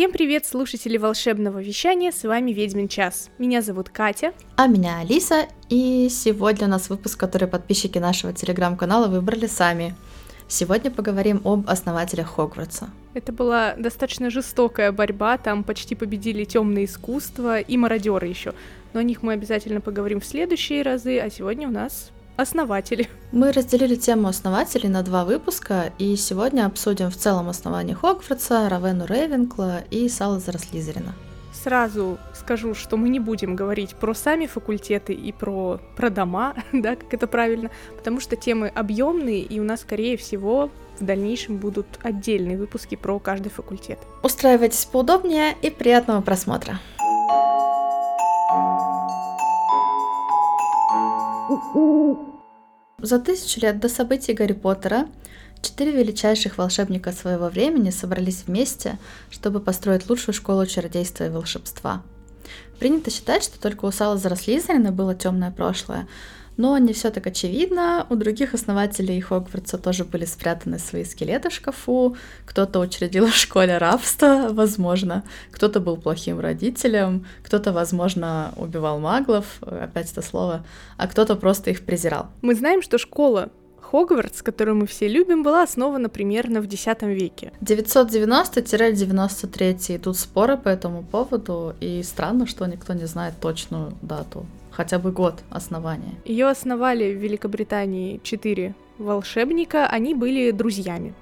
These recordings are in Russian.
Всем привет, слушатели волшебного вещания, с вами Ведьмин час. Меня зовут Катя. А меня Алиса, и сегодня у нас выпуск, который подписчики нашего телеграм-канала выбрали сами. Сегодня поговорим об основателях Хогвартса. Это была достаточно жестокая борьба, там почти победили темные искусства и мародеры еще. Но о них мы обязательно поговорим в следующие разы, а сегодня у нас основатели. Мы разделили тему основателей на два выпуска, и сегодня обсудим в целом основание Хогвартса, Равену Рейвенкла и Салазара Слизерина. Сразу скажу, что мы не будем говорить про сами факультеты и про, про дома, да, как это правильно, потому что темы объемные, и у нас, скорее всего, в дальнейшем будут отдельные выпуски про каждый факультет. Устраивайтесь поудобнее и приятного просмотра. За тысячу лет до событий Гарри Поттера четыре величайших волшебника своего времени собрались вместе, чтобы построить лучшую школу чародейства и волшебства. Принято считать, что только у Салазара Слизерина было темное прошлое, но не все так очевидно. У других основателей Хогвартса тоже были спрятаны свои скелеты в шкафу. Кто-то учредил в школе рабство, возможно. Кто-то был плохим родителем. Кто-то, возможно, убивал маглов, опять это слово. А кто-то просто их презирал. Мы знаем, что школа Хогвартс, которую мы все любим, была основана примерно в X веке. 990-93. Тут споры по этому поводу, и странно, что никто не знает точную дату хотя бы год основания. Ее основали в Великобритании четыре волшебника, они были друзьями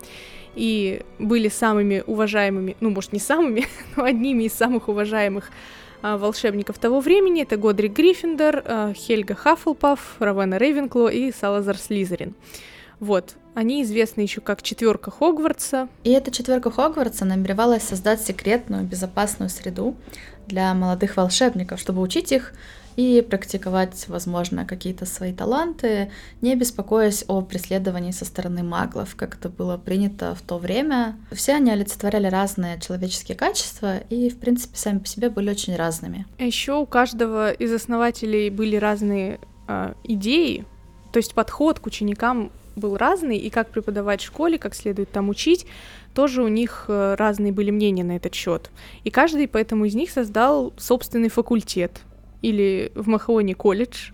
и были самыми уважаемыми, ну, может, не самыми, но одними из самых уважаемых а, волшебников того времени. Это Годрик Гриффиндор, а, Хельга Хаффлпафф, Равена Рейвенкло и Салазар Слизерин. Вот, они известны еще как четверка Хогвартса. И эта четверка Хогвартса намеревалась создать секретную, безопасную среду для молодых волшебников, чтобы учить их и практиковать, возможно, какие-то свои таланты, не беспокоясь о преследовании со стороны маглов, как это было принято в то время. Все они олицетворяли разные человеческие качества и, в принципе, сами по себе были очень разными. Еще у каждого из основателей были разные э, идеи, то есть подход к ученикам был разный, и как преподавать в школе, как следует там учить, тоже у них э, разные были мнения на этот счет. И каждый поэтому из них создал собственный факультет, или в Махаоне колледж.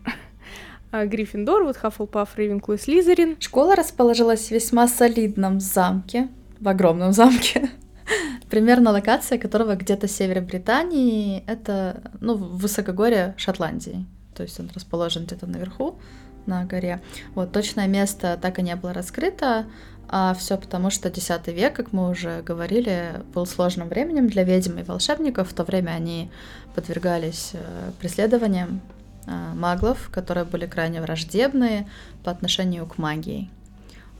А Гриффиндор, вот Хаффлпафф, Рейвенклу и Слизерин. Школа расположилась в весьма солидном замке, в огромном замке. Примерно локация которого где-то север Британии, это, ну, в высокогорье Шотландии. То есть он расположен где-то наверху, на горе. Вот, точное место так и не было раскрыто, а все потому, что X век, как мы уже говорили, был сложным временем для ведьм и волшебников. В то время они подвергались э, преследованиям э, маглов, которые были крайне враждебные по отношению к магии.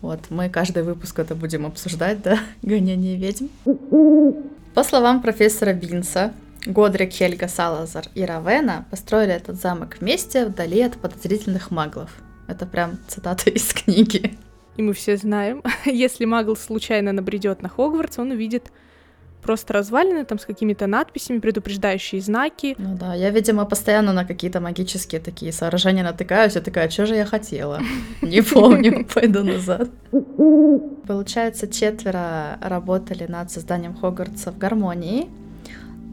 Вот, мы каждый выпуск это будем обсуждать, да, гонение ведьм. По словам профессора Бинса, Годрик, Хельга, Салазар и Равена построили этот замок вместе вдали от подозрительных маглов. Это прям цитата из книги. И мы все знаем, если магл случайно набредет на Хогвартс, он увидит просто развалины там с какими-то надписями, предупреждающие знаки. Ну да, я, видимо, постоянно на какие-то магические такие сооружения натыкаюсь, и такая, что же я хотела? Не помню, пойду назад. Получается, четверо работали над созданием Хогвартса в гармонии,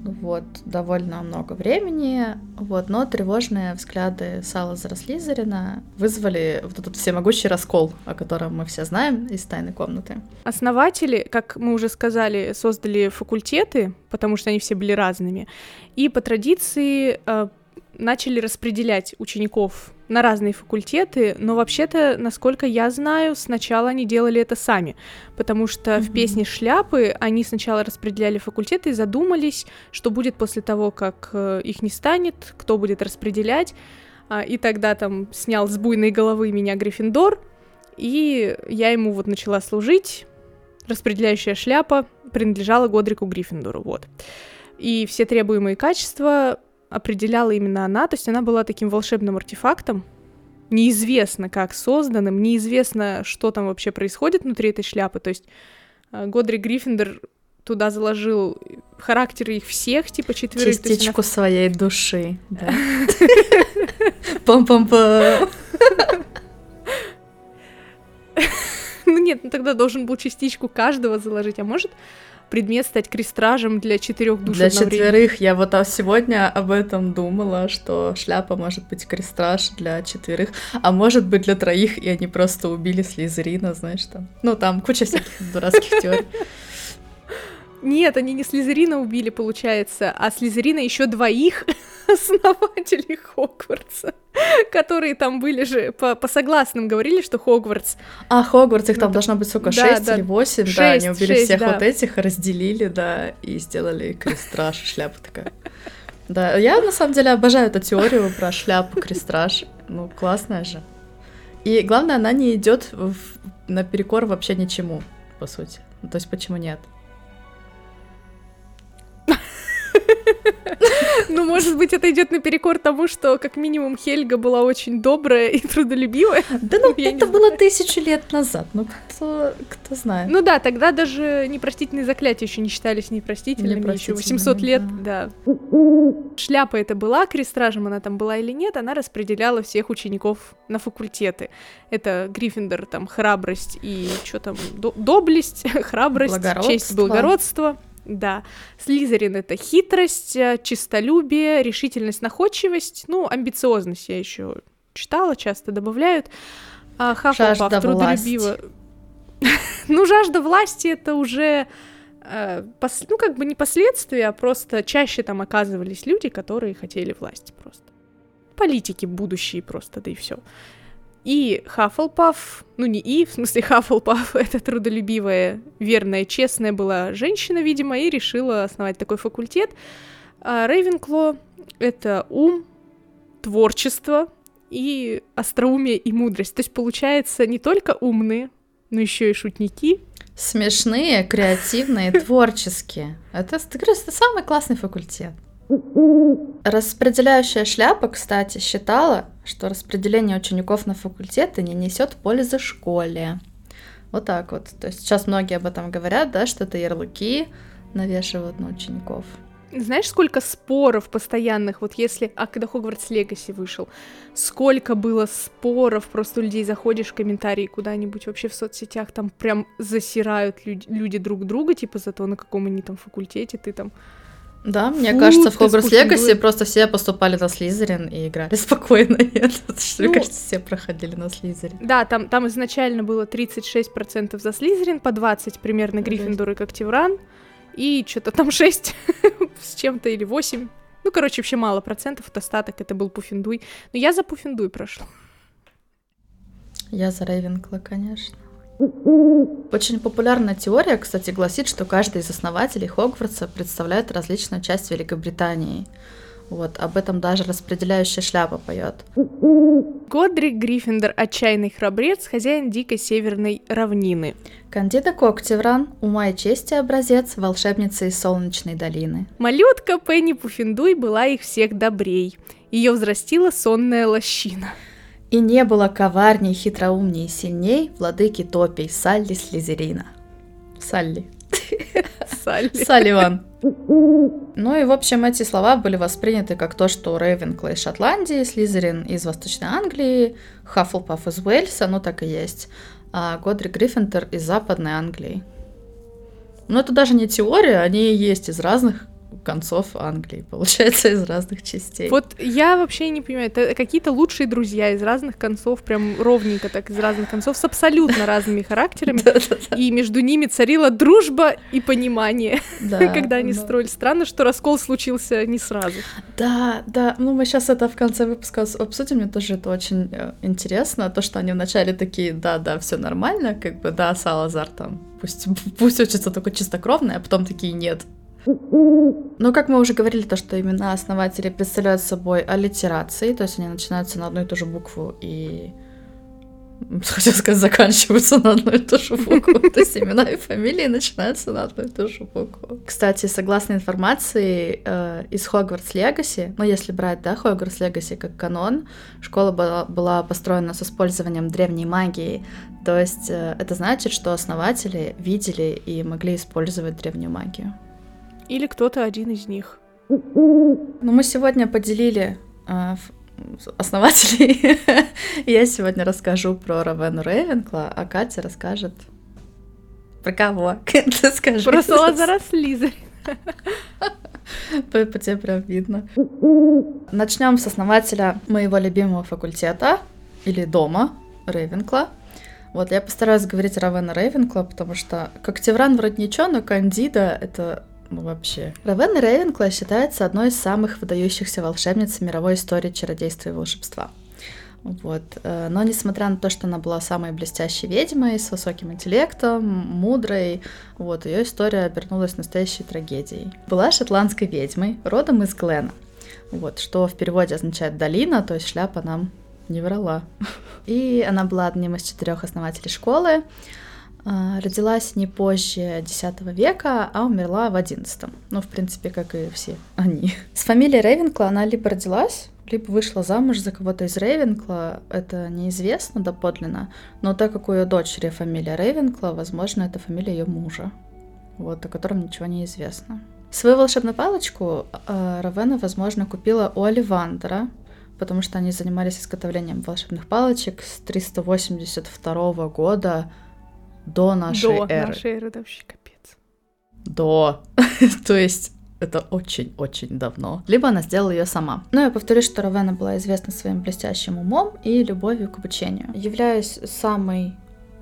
вот, довольно много времени, вот, но тревожные взгляды Салазара Слизерина вызвали вот этот всемогущий раскол, о котором мы все знаем из «Тайной комнаты». Основатели, как мы уже сказали, создали факультеты, потому что они все были разными, и по традиции э, начали распределять учеников на разные факультеты, но вообще-то, насколько я знаю, сначала они делали это сами, потому что mm-hmm. в песне «Шляпы» они сначала распределяли факультеты и задумались, что будет после того, как э, их не станет, кто будет распределять, а, и тогда там снял с буйной головы меня Гриффиндор, и я ему вот начала служить, распределяющая шляпа принадлежала Годрику Гриффиндору, вот. И все требуемые качества определяла именно она, то есть она была таким волшебным артефактом, неизвестно как созданным, неизвестно, что там вообще происходит внутри этой шляпы, то есть э, Годри Гриффиндор туда заложил характеры их всех, типа четверых. Частичку она... своей души, да. Пам-пам-пам. Ну нет, ну тогда должен был частичку каждого заложить, а может, предмет стать крестражем для четырех душ Для четверых. Я вот сегодня об этом думала, что шляпа может быть крестраж для четверых, а может быть для троих, и они просто убили Слизерина, знаешь, там. Ну, там куча всяких дурацких теорий. Нет, они не Слизерина убили, получается, а Слизерина еще двоих основателей Хогвартса, которые там были же по, по согласным говорили, что Хогвартс. А, Хогвартс, их там ну, должно быть, сколько, да, 6 да, или 8, 6, да, они убили 6, всех да. вот этих, разделили, да, и сделали крестраж, шляпа такая. Да, я на самом деле обожаю эту теорию про шляпу, крестраж, ну, классная же. И главное, она не идет наперекор вообще ничему, по сути. Ну, то есть почему нет? Ну, может быть, это идет наперекор тому, что как минимум Хельга была очень добрая и трудолюбивая. Да ну, это было тысячу лет назад, ну кто, кто знает. Ну да, тогда даже непростительные заклятия еще не считались непростительными, еще 800 лет, да. Шляпа это была, крестражем она там была или нет, она распределяла всех учеников на факультеты. Это Гриффиндор, там, храбрость и что там, доблесть, храбрость, честь, благородство. Да, Слизерин — это хитрость, э, чистолюбие, решительность, находчивость, ну, амбициозность я еще читала, часто добавляют. А Хаффлпаф трудолюбиво... ну, жажда власти — это уже, э, ну, как бы не последствия, а просто чаще там оказывались люди, которые хотели власти просто. Политики будущие просто, да и все. И Хаффлпаф, ну не и, в смысле Хаффлпаф, это трудолюбивая, верная, честная была женщина, видимо, и решила основать такой факультет. А Рейвенкло — это ум, творчество и остроумие и мудрость. То есть, получается, не только умные, но еще и шутники. Смешные, креативные, творческие. Это, это самый классный факультет. Распределяющая шляпа, кстати, считала, что распределение учеников на факультеты не несет пользы школе. Вот так вот. То есть сейчас многие об этом говорят, да, что это ярлыки навешивают на учеников. Знаешь, сколько споров постоянных, вот если, а когда Хогвартс Легаси вышел, сколько было споров, просто у людей заходишь в комментарии куда-нибудь вообще в соцсетях, там прям засирают люди, люди друг друга, типа за то, на каком они там факультете, ты там да, мне Фу, кажется, в Хогвартс Легаси просто все поступали на Слизерин и играли спокойно. Нет, что, ну, мне кажется, все проходили на Слизерин. Да, там, там изначально было 36% за Слизерин, по 20 примерно Гриффиндор и Когтевран, и что-то там 6 с чем-то или 8. Ну, короче, вообще мало процентов, от остаток это был Пуффиндуй. Но я за Пуффиндуй прошла. Я за Рейвенкла, конечно. Очень популярная теория, кстати, гласит, что каждый из основателей Хогвартса представляет различную часть Великобритании. Вот, об этом даже распределяющая шляпа поет. Годрик Гриффиндор – отчаянный храбрец, хозяин дикой северной равнины. Кандида Коктевран – ума и чести образец, волшебница из Солнечной долины. Малютка Пенни Пуффиндуй была их всех добрей. Ее взрастила сонная лощина. И не было коварней, хитроумней и сильней владыки топей Салли Слизерина. Салли. Салли. Салливан. Ну и, в общем, эти слова были восприняты как то, что Рейвенкла из Шотландии, Слизерин из Восточной Англии, Хаффлпаф из Уэльса, ну так и есть, а Годри Гриффиндор из Западной Англии. Но это даже не теория, они есть из разных концов Англии, получается, из разных частей. Вот я вообще не понимаю, это какие-то лучшие друзья из разных концов, прям ровненько так из разных концов, с абсолютно разными характерами, и между ними царила дружба и понимание, когда они строили. Странно, что раскол случился не сразу. Да, да, ну мы сейчас это в конце выпуска обсудим, мне тоже это очень э, интересно, то, что они вначале такие, да, да, все нормально, как бы, да, Салазар там, пусть, пусть учится только чистокровно, а потом такие, нет, ну, как мы уже говорили, то, что имена основателей представляют собой аллитерации, то есть они начинаются на одну и ту же букву и хотел сказать, заканчиваются на одну и ту же букву. То есть имена и фамилии начинаются на одну и ту же букву. Кстати, согласно информации э, из Хогвартс Легаси, ну если брать, да, Хогвартс Легаси как канон, школа была, была построена с использованием древней магии. То есть э, это значит, что основатели видели и могли использовать древнюю магию. Или кто-то один из них. Ну, мы сегодня поделили э, основателей. Я сегодня расскажу про Равену Рейвенкла, а Катя расскажет Про кого? Ты скажи. Про Салазара Слизерина. По, по тебе прям видно. Начнем с основателя моего любимого факультета или дома Рейвенкла. Вот, я постараюсь говорить Равена Рейвенкла, потому что Коктевран вроде ничего, но Кандида — это ну, вообще. Равена Рейвенкла считается одной из самых выдающихся волшебниц мировой истории чародейства и волшебства. Вот. Э, но несмотря на то, что она была самой блестящей ведьмой, с высоким интеллектом, мудрой, вот, ее история обернулась настоящей трагедией. Была шотландской ведьмой, родом из Глена. Вот, что в переводе означает долина, то есть шляпа нам не врала. И она была одним из четырех основателей школы. А, родилась не позже X века, а умерла в XI. Ну, в принципе, как и все они. С фамилией Рейвенкла она либо родилась, либо вышла замуж за кого-то из Рейвенкла, это неизвестно доподлинно, но так как у ее дочери фамилия Рейвенкла, возможно, это фамилия ее мужа, вот, о котором ничего не известно. Свою волшебную палочку э, Равена, возможно, купила у Оливандера, потому что они занимались изготовлением волшебных палочек с 382 года до нашей до эры. До нашей эры, да вообще капец. До. То есть это очень-очень давно. Либо она сделала ее сама. Но я повторюсь, что Равена была известна своим блестящим умом и любовью к обучению. Являясь самой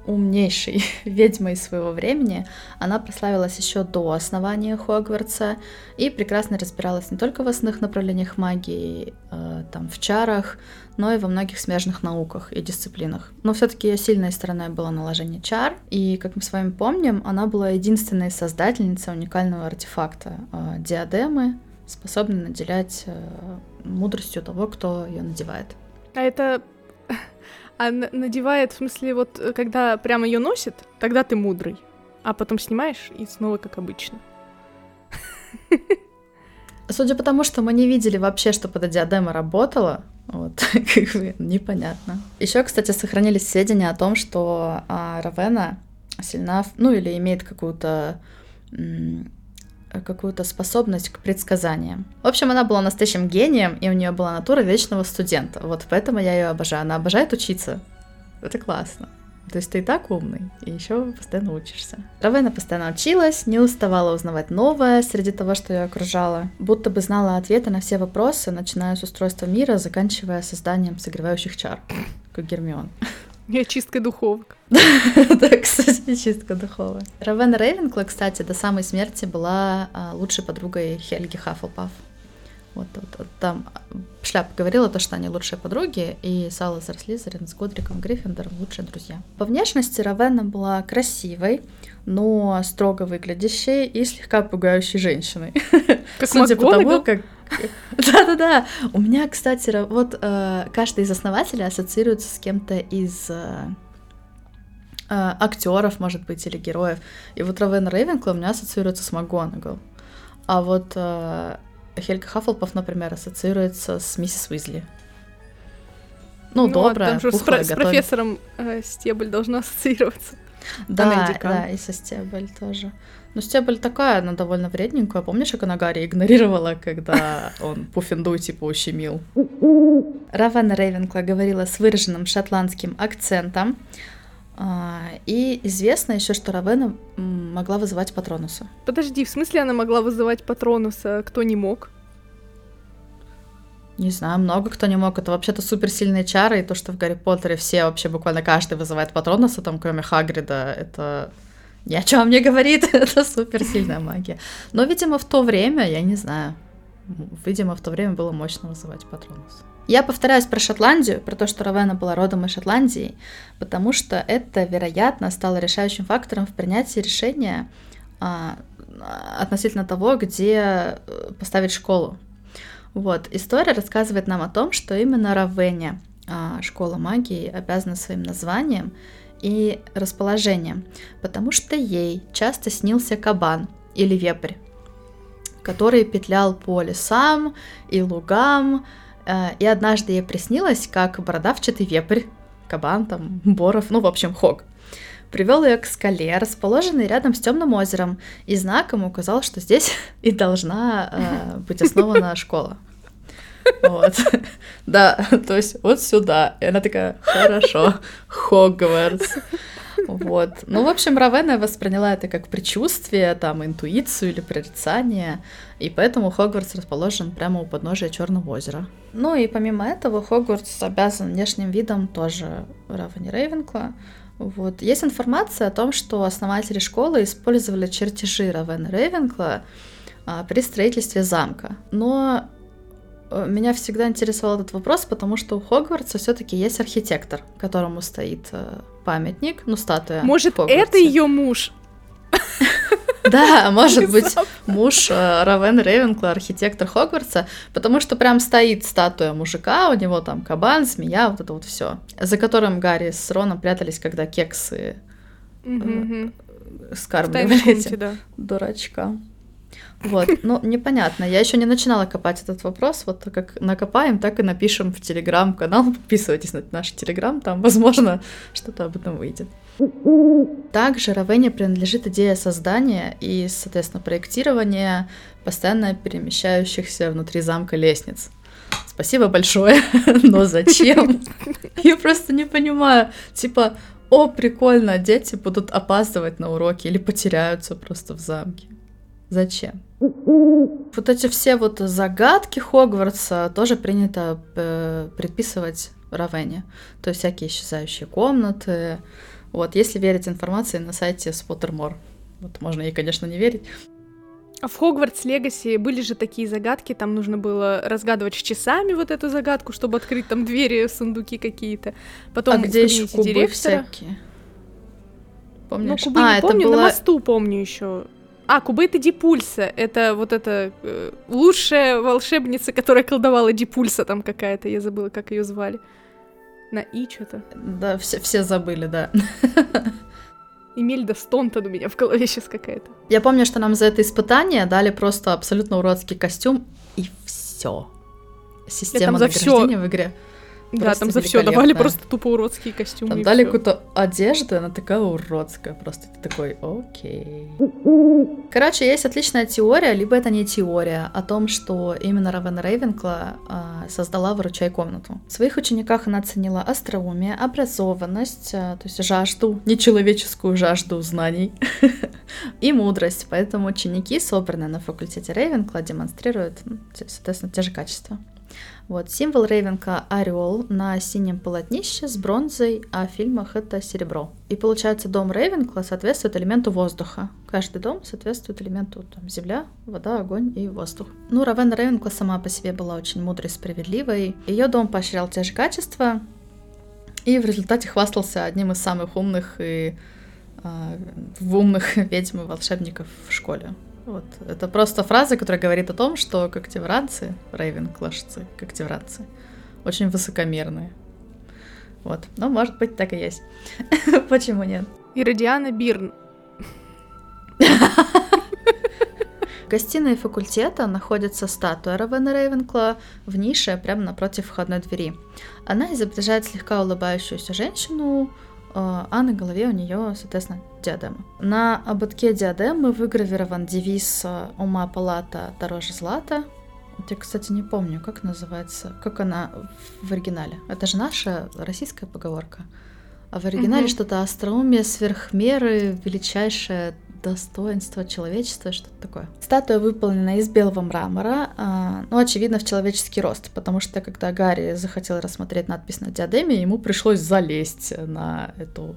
умнейшей ведьмой своего времени, она прославилась еще до основания Хогвартса и прекрасно разбиралась не только в основных направлениях магии, э, там, в чарах, но и во многих смежных науках и дисциплинах. Но все-таки ее сильной стороной было наложение чар, и, как мы с вами помним, она была единственной создательницей уникального артефакта э, диадемы, способной наделять э, мудростью того, кто ее надевает. А это а надевает, в смысле, вот э, когда прямо ее носит, тогда ты мудрый. А потом снимаешь и снова как обычно. Судя по тому, что мы не видели вообще, что под диадема работала, вот, как бы непонятно. Еще, кстати, сохранились сведения о том, что а, Равена сильна, ну или имеет какую-то какую-то способность к предсказаниям. В общем, она была настоящим гением, и у нее была натура вечного студента. Вот поэтому я ее обожаю. Она обожает учиться. Это классно. То есть ты и так умный, и еще постоянно учишься. Равена постоянно училась, не уставала узнавать новое среди того, что ее окружало, будто бы знала ответы на все вопросы, начиная с устройства мира, заканчивая созданием согревающих чар, как Гермион. И очисткой духовок. Да, кстати, чистка духовая. Равена Рейвенкла, кстати, до самой смерти была а, лучшей подругой Хельги Хаффлпаф. Вот, вот, вот там Шляпа говорила то, что они лучшие подруги, и Салазар Слизерин с Годриком Гриффиндором лучшие друзья. По внешности Равена была красивой, но строго выглядящей и слегка пугающей женщиной. Как Судя по тому, как да-да-да. У меня, кстати, вот э, каждый из основателей ассоциируется с кем-то из э, э, актеров, может быть, или героев. И вот Равен Рейвенкла у меня ассоциируется с МакГонагал. А вот э, Хельга Хаффлпаф, например, ассоциируется с миссис Уизли. Ну, ну добрая, там же с, с профессором э, Стебль должна ассоциироваться. Да, да, и со Стебль тоже. Ну, Стебль такая, она довольно вредненькая. Помнишь, как она Гарри игнорировала, когда он Пуффиндуй типа ущемил? Равана Рейвенкла говорила с выраженным шотландским акцентом. А, и известно еще, что Равена могла вызывать Патронуса. Подожди, в смысле она могла вызывать Патронуса? Кто не мог? Не знаю, много кто не мог. Это вообще-то суперсильные чары, и то, что в Гарри Поттере все вообще буквально каждый вызывает Патронуса, там, кроме Хагрида, это ни о чем не говорит, это суперсильная магия. Но, видимо, в то время, я не знаю, видимо, в то время было мощно вызывать Патронус. Я повторяюсь про Шотландию, про то, что Равена была родом из Шотландии, потому что это, вероятно, стало решающим фактором в принятии решения а, относительно того, где э, поставить школу. Вот, история рассказывает нам о том, что именно Равене, а, школа магии, обязана своим названием и расположением, потому что ей часто снился кабан или вепрь, который петлял по лесам и лугам, и однажды ей приснилось, как бородавчатый вепрь, кабан там, боров, ну, в общем, хог, привел ее к скале, расположенной рядом с темным озером, и знаком указал, что здесь и должна э, быть основана школа. Вот. Да, то есть вот сюда. И она такая, хорошо, Хогвартс. Вот. Ну, в общем, Равена восприняла это как предчувствие, там, интуицию или прорицание, и поэтому Хогвартс расположен прямо у подножия Черного озера. Ну и помимо этого, Хогвартс обязан внешним видом тоже Равене Рейвенкла. Вот. Есть информация о том, что основатели школы использовали чертежи Равена Рейвенкла а, при строительстве замка. Но меня всегда интересовал этот вопрос, потому что у Хогвартса все-таки есть архитектор, которому стоит э, памятник, ну, статуя. Может, это ее муж? Да, может быть, муж э, Равен Рейвенкла, архитектор Хогвартса, потому что прям стоит статуя мужика, у него там кабан, змея, вот это вот все, за которым Гарри с Роном прятались, когда кексы э, скармливали этим дурачкам. Вот, ну, непонятно. Я еще не начинала копать этот вопрос. Вот как накопаем, так и напишем в телеграм-канал. Подписывайтесь на наш телеграм, там, возможно, что-то об этом выйдет. Также Равене принадлежит идея создания и, соответственно, проектирования постоянно перемещающихся внутри замка лестниц. Спасибо большое, но зачем? Я просто не понимаю. Типа, о, прикольно, дети будут опаздывать на уроки или потеряются просто в замке. Зачем? Вот эти все вот загадки Хогвартса тоже принято э, предписывать Равене. То есть всякие исчезающие комнаты. Вот, если верить информации на сайте Spottermore. Вот можно ей, конечно, не верить. А в Хогвартс Легаси были же такие загадки, там нужно было разгадывать с часами вот эту загадку, чтобы открыть там двери, сундуки какие-то. Потом а где еще кубы директора... всякие? Помнишь? Ну, кубы а, не помню, было... на мосту помню еще. А, Кубейта Дипульса. Это вот эта э, лучшая волшебница, которая колдовала Дипульса там какая-то. Я забыла, как ее звали. На И что-то. Да, все, все забыли, да. Эмельда Стонтон у меня в голове сейчас какая-то. Я помню, что нам за это испытание дали просто абсолютно уродский костюм, и все. Система награждения в игре да, там за все давали просто тупо уродские костюмы. Там дали какую-то одежду, она такая уродская. Просто ты такой, окей. Короче, есть отличная теория, либо это не теория, о том, что именно Равен Рейвенкла а, создала «Выручай комнату». В своих учениках она ценила остроумие, образованность, а, то есть жажду, нечеловеческую жажду знаний и мудрость. Поэтому ученики, собранные на факультете Рейвенкла, демонстрируют, соответственно, те же качества. Вот, символ Рейвенка — орел на синем полотнище с бронзой, а в фильмах это серебро. И получается, дом Рейвенкла соответствует элементу воздуха. Каждый дом соответствует элементу там, земля, вода, огонь и воздух. Ну, Равен Рейвенкла сама по себе была очень мудрой, справедливой. Ее дом поощрял те же качества, и в результате хвастался одним из самых умных и э, умных ведьм и волшебников в школе. Вот. Это просто фраза, которая говорит о том, что когтевранцы, рейвенклашцы, когтевранцы, очень высокомерные. Вот. Но, может быть, так и есть. Почему нет? Иродиана Бирн. В гостиной факультета находится статуя Равена Рейвенкла в нише прямо напротив входной двери. Она изображает слегка улыбающуюся женщину, а, а на голове у нее, соответственно, диадема. На ободке диадемы выгравирован девиз а, «Ума палата дороже злата». Я, кстати, не помню, как называется, как она в оригинале. Это же наша российская поговорка. А в оригинале угу. что-то остроумие сверхмеры, величайшее достоинство человечества, что-то такое. Статуя выполнена из белого мрамора, а, ну, очевидно, в человеческий рост, потому что когда Гарри захотел рассмотреть надпись на диадеме, ему пришлось залезть на эту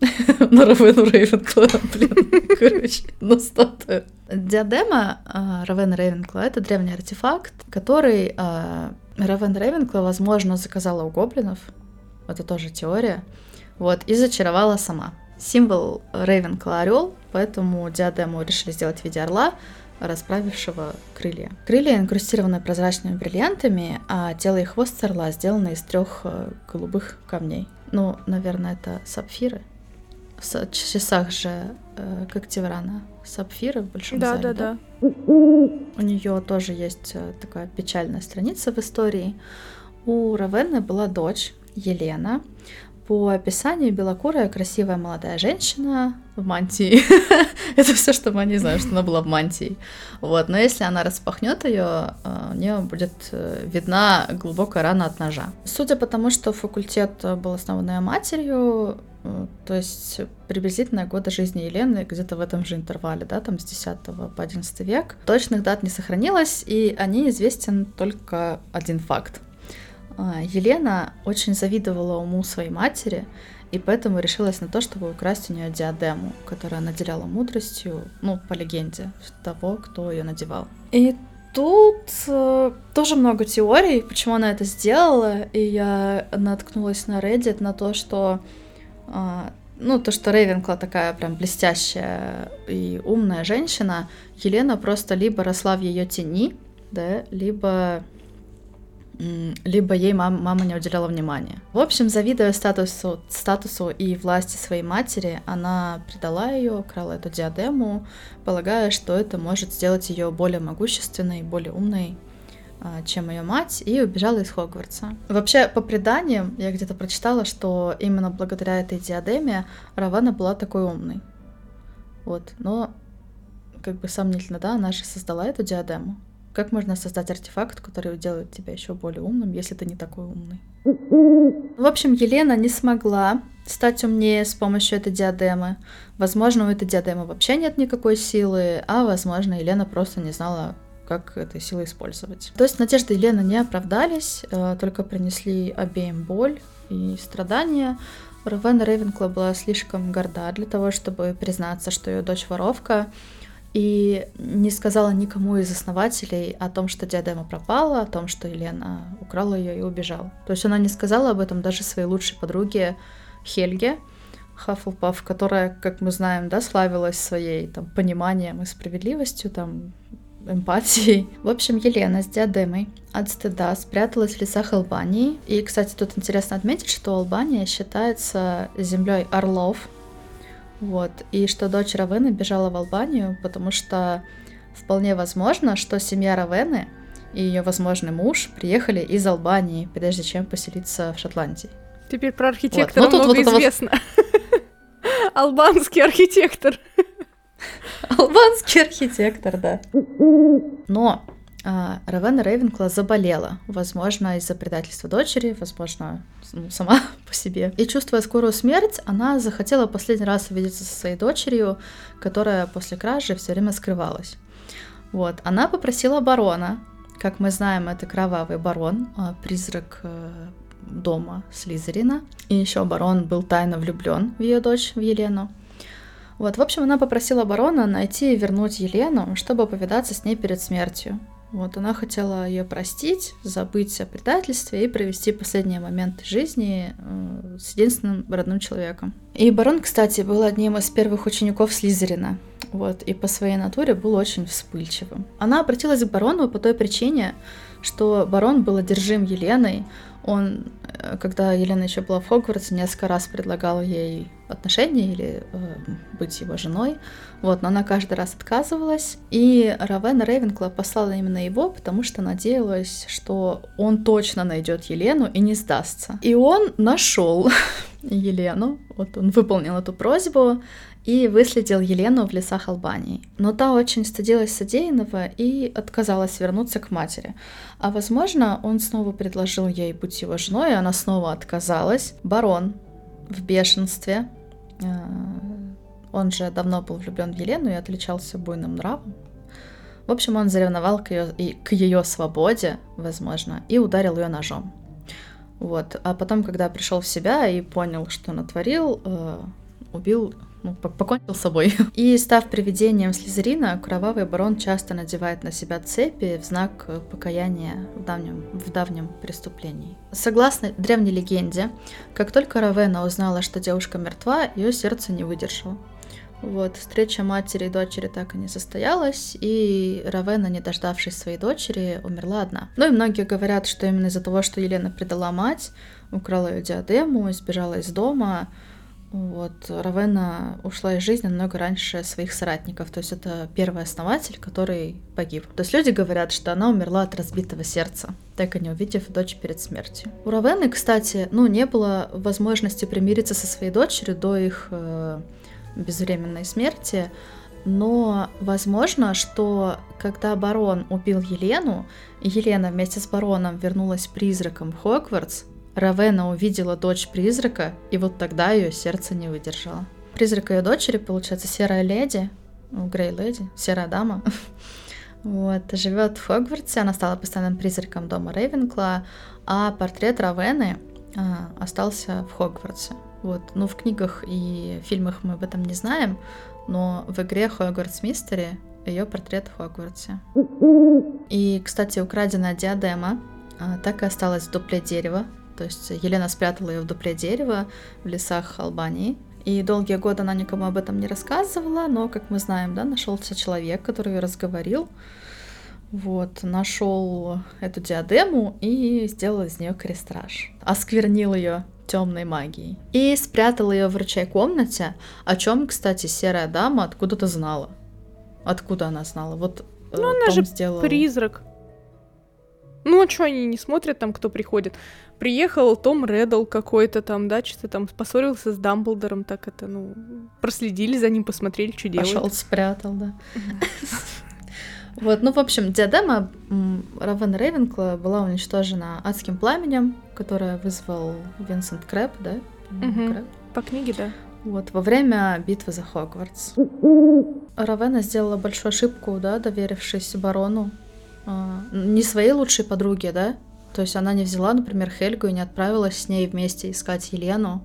на Равену Рейвенкла, блин, короче, на статую. Диадема Равена Рейвенкла — это древний артефакт, который Равен Рейвенкла, возможно, заказала у гоблинов, это тоже теория, вот, и зачаровала сама. Символ Рейвенкла — орел, поэтому диадему решили сделать в виде орла, расправившего крылья. Крылья инкрустированы прозрачными бриллиантами, а тело и хвост орла сделаны из трех э, голубых камней. Ну, наверное, это сапфиры. В часах же э, Когтеврана сапфиры в большом да, зале. Да, да, да. У нее тоже есть э, такая печальная страница в истории. У Равенны была дочь Елена, по описанию белокурая, красивая молодая женщина в мантии. Это все, что мы не знаем, что она была в мантии. Вот, но если она распахнет ее, э, у нее будет э, видна глубокая рана от ножа. Судя по тому, что факультет был основан ее матерью, э, то есть приблизительно года жизни Елены где-то в этом же интервале, да, там с 10 по 11 век. Точных дат не сохранилось, и о ней известен только один факт. А, Елена очень завидовала уму своей матери, и поэтому решилась на то, чтобы украсть у нее диадему, которая наделяла мудростью, ну, по легенде, того, кто ее надевал. И тут э, тоже много теорий, почему она это сделала, и я наткнулась на Reddit на то, что э, ну, то, что Рейвенкла такая прям блестящая и умная женщина, Елена просто либо росла в ее тени, да, либо либо ей мам, мама не уделяла внимания. В общем, завидуя статусу, статусу и власти своей матери, она предала ее, украла эту диадему, полагая, что это может сделать ее более могущественной, более умной, а, чем ее мать, и убежала из Хогвартса. Вообще, по преданиям, я где-то прочитала, что именно благодаря этой диадеме Равана была такой умной. Вот, но как бы сомнительно, да, она же создала эту диадему. Как можно создать артефакт, который делает тебя еще более умным, если ты не такой умный? В общем, Елена не смогла стать умнее с помощью этой диадемы. Возможно, у этой диадемы вообще нет никакой силы, а возможно, Елена просто не знала, как эту силу использовать. То есть надежды Елены не оправдались, э, только принесли обеим боль и страдания. Равена Рейвенкла была слишком горда для того, чтобы признаться, что ее дочь воровка, и не сказала никому из основателей о том, что диадема пропала, о том, что Елена украла ее и убежала. То есть она не сказала об этом даже своей лучшей подруге Хельге Хаффлпаф, которая, как мы знаем, да, славилась своей там пониманием и справедливостью, там эмпатией. В общем, Елена с диадемой от стыда спряталась в лесах Албании. И, кстати, тут интересно отметить, что Албания считается землей орлов, вот. И что дочь Равены бежала в Албанию, потому что вполне возможно, что семья Равены и ее возможный муж приехали из Албании, прежде чем поселиться в Шотландии. Теперь про архитектора вот. ну, много вот известно. Вот... Албанский архитектор. Албанский архитектор, да. Но Равена Рейвенкла заболела, возможно, из-за предательства дочери, возможно, ну, сама по себе. И чувствуя скорую смерть, она захотела последний раз увидеться со своей дочерью, которая после кражи все время скрывалась. Вот, она попросила барона, как мы знаем, это кровавый барон, а, призрак э, дома Слизерина. И еще барон был тайно влюблен в ее дочь, в Елену. Вот, в общем, она попросила барона найти и вернуть Елену, чтобы повидаться с ней перед смертью. Вот она хотела ее простить, забыть о предательстве и провести последние моменты жизни э, с единственным родным человеком. И барон, кстати, был одним из первых учеников Слизерина. Вот, и по своей натуре был очень вспыльчивым. Она обратилась к барону по той причине, что барон был одержим Еленой, он, э, когда Елена еще была в Хогвартсе, несколько раз предлагал ей отношения или э, быть его женой. Вот, но она каждый раз отказывалась. И Равена Рейвенкла послала именно его, потому что надеялась, что он точно найдет Елену и не сдастся. И он нашел Елену. Вот он выполнил эту просьбу и выследил Елену в лесах Албании. Но та очень стыдилась содеянного и отказалась вернуться к матери. А возможно, он снова предложил ей быть его женой, и она снова отказалась. Барон в бешенстве. Он же давно был влюблен в Елену и отличался буйным нравом. В общем, он заревновал к ее, и к ее свободе, возможно, и ударил ее ножом. Вот. А потом, когда пришел в себя и понял, что натворил, э, убил ну, покончил с собой. И став привидением Слизерина, Кровавый Барон часто надевает на себя цепи в знак покаяния в давнем, в давнем преступлении. Согласно древней легенде, как только Равена узнала, что девушка мертва, ее сердце не выдержало. Вот, встреча матери и дочери так и не состоялась, и Равена, не дождавшись своей дочери, умерла одна. Ну и многие говорят, что именно из-за того, что Елена предала мать, украла ее диадему, сбежала из дома, Вот, Равена ушла из жизни намного раньше своих соратников, то есть это первый основатель, который погиб. То есть люди говорят, что она умерла от разбитого сердца, так и не увидев дочь перед смертью. У Равены, кстати, ну, не было возможности примириться со своей дочерью до их э, безвременной смерти, но возможно, что когда барон убил Елену, Елена вместе с бароном вернулась призраком в Хогвартс, Равена увидела дочь призрака, и вот тогда ее сердце не выдержало. Призрак ее дочери, получается, серая леди, ну, Грей леди, серая дама, вот, живет в Хогвартсе, она стала постоянным призраком дома Рейвенкла, а портрет Равены а, остался в Хогвартсе. Вот, ну, в книгах и фильмах мы об этом не знаем, но в игре Хогвартс Мистери ее портрет в Хогвартсе. И, кстати, украденная диадема а, так и осталась в дупле дерева, то есть Елена спрятала ее в дупле дерева в лесах Албании. И долгие годы она никому об этом не рассказывала, но, как мы знаем, да, нашелся человек, который ее разговорил. Вот, нашел эту диадему и сделал из нее крестраж. Осквернил ее темной магией. И спрятал ее в ручей комнате, о чем, кстати, серая дама откуда-то знала. Откуда она знала? Вот э, ну, она Том же сделал... призрак. Ну, а что они не смотрят там, кто приходит? Приехал Том Реддл какой-то там, да, что-то там поссорился с Дамблдором, так это, ну, проследили за ним, посмотрели, что делает. Пошел, спрятал, да. Вот, ну, в общем, диадема Равен Рейвенкла была уничтожена адским пламенем, которое вызвал Винсент Крэп, да? Крэп. По книге, да. Вот, во время битвы за Хогвартс. Равена сделала большую ошибку, да, доверившись барону. А, не своей лучшей подруге, да? То есть она не взяла, например, Хельгу и не отправилась с ней вместе искать Елену.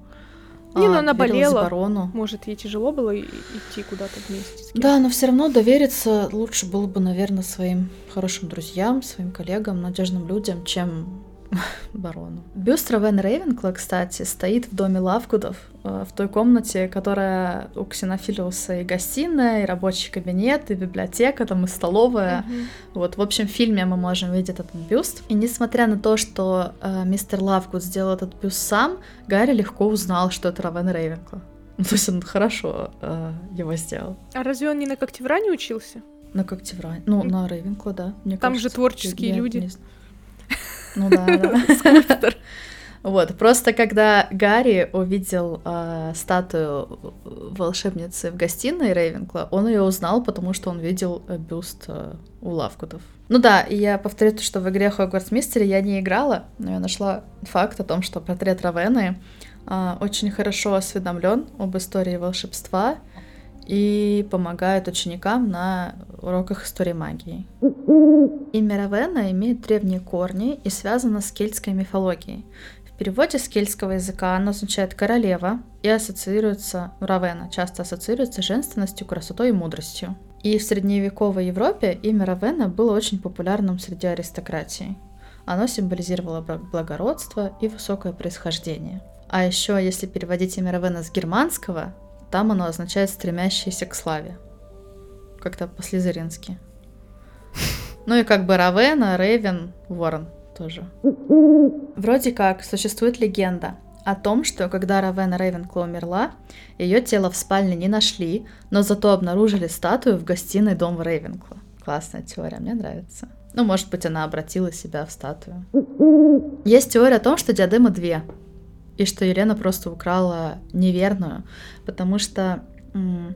Не, ну она болела. Барону. Может, ей тяжело было идти куда-то вместе. Да, но все равно довериться лучше было бы, наверное, своим хорошим друзьям, своим коллегам, надежным людям, чем барону. Бюст Равен Рейвенкла, кстати, стоит в доме Лавгудов, э, в той комнате, которая у Ксенофилиуса и гостиная, и рабочий кабинет, и библиотека, там и столовая. Mm-hmm. Вот, в общем, в фильме мы можем видеть этот бюст. И несмотря на то, что э, мистер Лавгуд сделал этот бюст сам, Гарри легко узнал, что это Равен Рейвенкла. Ну, то есть он хорошо э, его сделал. А разве он не на Когтевране учился? На Когтевране. Ну, на Рейвенкла, да. Мне Там кажется, же творческие я, люди. Не ну да, да. Скульптор. Вот, просто когда Гарри увидел э, статую волшебницы в гостиной Рейвенкла, он ее узнал, потому что он видел э, бюст э, у Лавкутов. Ну да, и я повторю то, что в игре Хогвартс Мистери я не играла, но я нашла факт о том, что портрет Равены э, очень хорошо осведомлен об истории волшебства, и помогает ученикам на уроках истории магии. Имя Равена имеет древние корни и связано с кельтской мифологией. В переводе с кельтского языка оно означает «королева» и ассоциируется, Равена часто ассоциируется с женственностью, красотой и мудростью. И в средневековой Европе имя Равена было очень популярным среди аристократии. Оно символизировало благородство и высокое происхождение. А еще, если переводить имя Равена с германского, там оно означает стремящийся к славе. Как-то по-слизерински. Ну и как бы Равена, Рейвен, Ворон тоже. Вроде как существует легенда о том, что когда Равена Рейвенкло умерла, ее тело в спальне не нашли, но зато обнаружили статую в гостиной дома Рейвенкла. Классная теория, мне нравится. Ну, может быть, она обратила себя в статую. Есть теория о том, что диадема две и что Елена просто украла неверную, потому что м-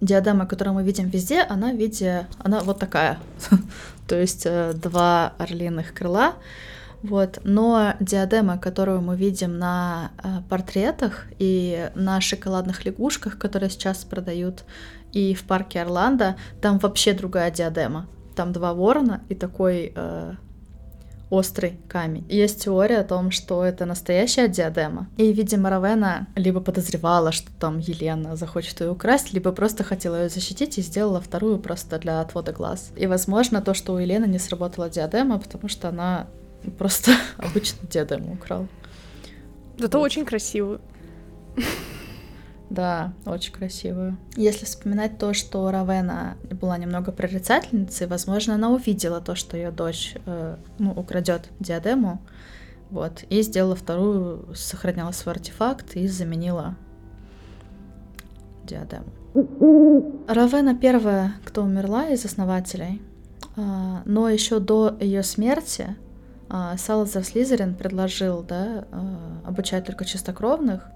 диадема, которую мы видим везде, она в виде, она вот такая, то есть э, два орлиных крыла, вот. Но диадема, которую мы видим на э, портретах и на шоколадных лягушках, которые сейчас продают и в парке Орландо, там вообще другая диадема. Там два ворона и такой э, острый камень. Есть теория о том, что это настоящая диадема. И, видимо, Равена либо подозревала, что там Елена захочет ее украсть, либо просто хотела ее защитить и сделала вторую просто для отвода глаз. И, возможно, то, что у Елены не сработала диадема, потому что она просто обычно диадему украла. Зато вот. очень красивую. Да, очень красивую. Если вспоминать то, что Равена была немного прорицательницей, возможно, она увидела то, что ее дочь э, ну, украдет диадему, вот, и сделала вторую, сохраняла свой артефакт и заменила диадему. Равена первая, кто умерла из основателей, а, но еще до ее смерти а, Салазар Слизерин предложил да, а, обучать только чистокровных,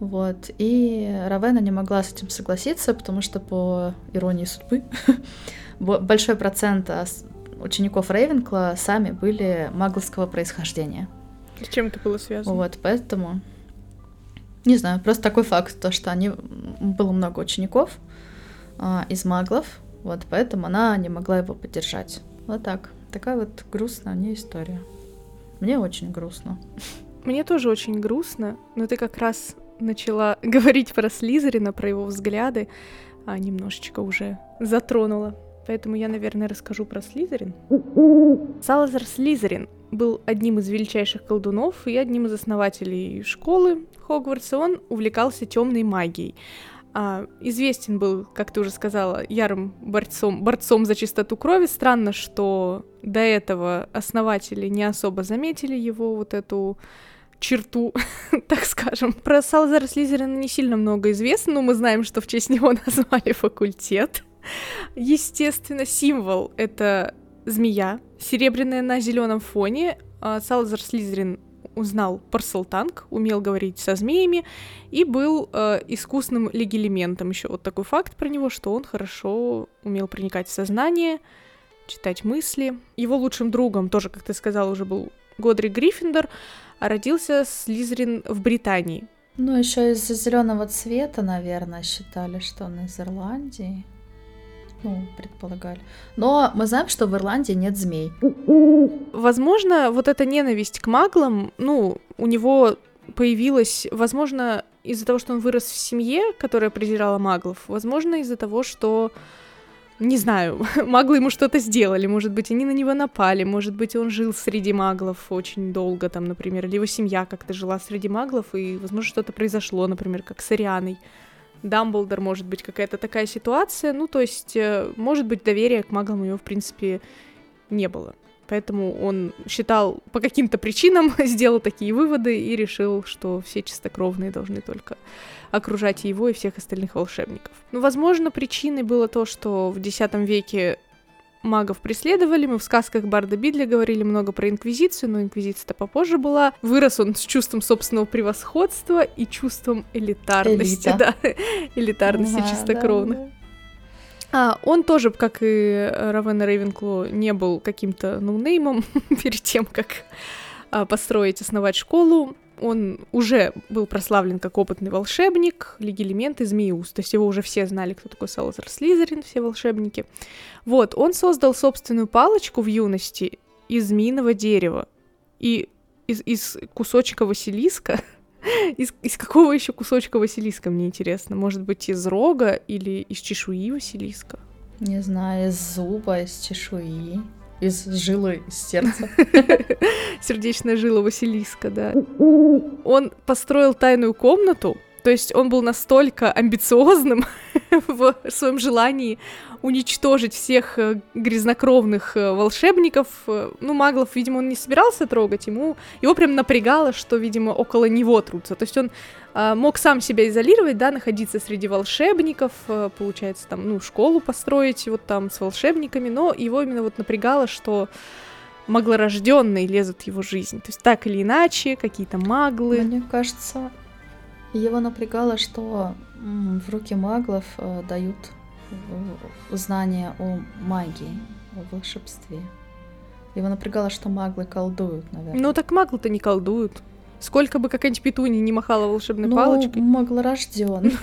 вот, и Равена не могла с этим согласиться, потому что по иронии судьбы большой процент учеников Рейвенкла сами были магловского происхождения. С чем это было связано? Вот, поэтому... Не знаю, просто такой факт, то, что они... было много учеников а, из маглов, вот, поэтому она не могла его поддержать. Вот так. Такая вот грустная у нее история. Мне очень грустно. Мне тоже очень грустно, но ты как раз начала говорить про Слизерина, про его взгляды, а немножечко уже затронула. Поэтому я, наверное, расскажу про Слизерин. Салазар Слизерин был одним из величайших колдунов и одним из основателей школы Хогвартса. Он увлекался темной магией. А, известен был, как ты уже сказала, ярым борцом, борцом за чистоту крови. Странно, что до этого основатели не особо заметили его вот эту черту, так скажем. Про Салзара Слизерина не сильно много известно, но мы знаем, что в честь него назвали факультет. Естественно, символ — это змея, серебряная на зеленом фоне. А Салзар Слизерин узнал парселтанг, умел говорить со змеями и был э, искусным легилементом. Еще вот такой факт про него, что он хорошо умел проникать в сознание, читать мысли. Его лучшим другом тоже, как ты сказал, уже был Годри Гриффиндор, родился Слизерин в Британии. Ну, еще из-за зеленого цвета, наверное, считали, что он из Ирландии. Ну, предполагали. Но мы знаем, что в Ирландии нет змей. Возможно, вот эта ненависть к маглам, ну, у него появилась, возможно, из-за того, что он вырос в семье, которая презирала маглов, возможно, из-за того, что не знаю, маглы ему что-то сделали, может быть, они на него напали, может быть, он жил среди маглов очень долго, там, например, или его семья как-то жила среди маглов, и, возможно, что-то произошло, например, как с Арианой. Дамблдор, может быть, какая-то такая ситуация. Ну, то есть, э, может быть, доверия к маглам у него, в принципе, не было. Поэтому он считал, по каким-то причинам сделал такие выводы и решил, что все чистокровные должны только окружать его и всех остальных волшебников. Ну, возможно, причиной было то, что в X веке магов преследовали. Мы в сказках Барда Бидля говорили много про Инквизицию, но Инквизиция-то попозже была. Вырос он с чувством собственного превосходства и чувством элитарности, Элита. да, элитарности чистокровных. Да, да. А, он тоже, как и Равен Рейвенкло, не был каким-то ноунеймом перед тем, как а, построить, основать школу. Он уже был прославлен как опытный волшебник, легилемент и змеиус. То есть его уже все знали, кто такой Салазар Слизерин, все волшебники. Вот, он создал собственную палочку в юности из змеиного дерева и из, из кусочка Василиска. Из, из какого еще кусочка Василиска, мне интересно? Может быть, из рога или из чешуи Василиска? Не знаю, из зуба, из чешуи. Из жилы, из сердца. Сердечная жила Василиска, да. Он построил тайную комнату, то есть он был настолько амбициозным в своем желании уничтожить всех э, грязнокровных э, волшебников. Э, ну, маглов, видимо, он не собирался трогать, ему его прям напрягало, что, видимо, около него трутся. То есть он э, мог сам себя изолировать, да, находиться среди волшебников, э, получается, там, ну, школу построить вот там с волшебниками, но его именно вот напрягало, что маглорожденные лезут в его жизнь. То есть так или иначе, какие-то маглы. Мне кажется, его напрягало, что в руки маглов э, дают знания о магии, о волшебстве. Его напрягало, что маглы колдуют, наверное. Ну так маглы-то не колдуют. Сколько бы какая-нибудь петунья не махала волшебной ну, палочкой. маглорожден.